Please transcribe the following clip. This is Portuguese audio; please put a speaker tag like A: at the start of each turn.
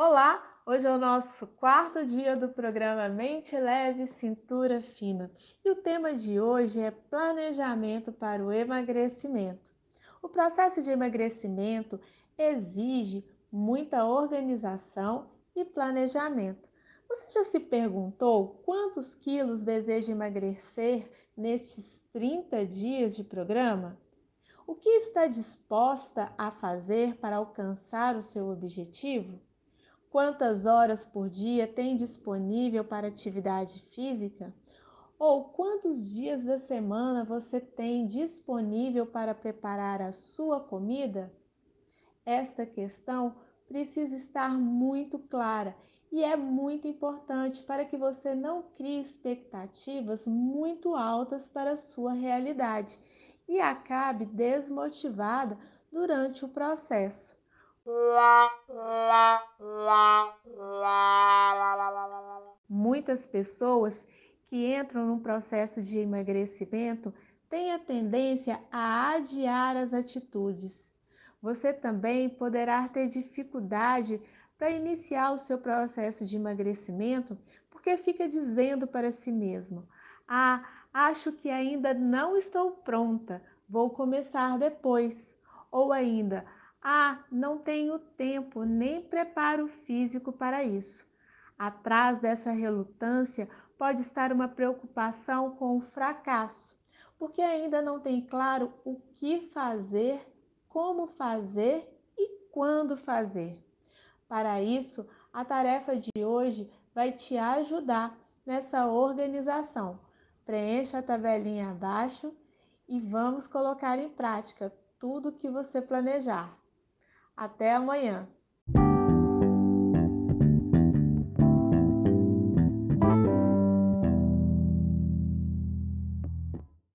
A: Olá! Hoje é o nosso quarto dia do programa Mente Leve, Cintura Fina e o tema de hoje é planejamento para o emagrecimento. O processo de emagrecimento exige muita organização e planejamento. Você já se perguntou quantos quilos deseja emagrecer nestes 30 dias de programa? O que está disposta a fazer para alcançar o seu objetivo? Quantas horas por dia tem disponível para atividade física? Ou quantos dias da semana você tem disponível para preparar a sua comida? Esta questão precisa estar muito clara e é muito importante para que você não crie expectativas muito altas para a sua realidade e acabe desmotivada durante o processo. Muitas pessoas que entram num processo de emagrecimento têm a tendência a adiar as atitudes. Você também poderá ter dificuldade para iniciar o seu processo de emagrecimento porque fica dizendo para si mesmo: Ah, acho que ainda não estou pronta, vou começar depois. Ou ainda, ah, não tenho tempo nem preparo físico para isso. Atrás dessa relutância pode estar uma preocupação com o fracasso, porque ainda não tem claro o que fazer, como fazer e quando fazer. Para isso, a tarefa de hoje vai te ajudar nessa organização. Preencha a tabelinha abaixo e vamos colocar em prática tudo o que você planejar. Até amanhã!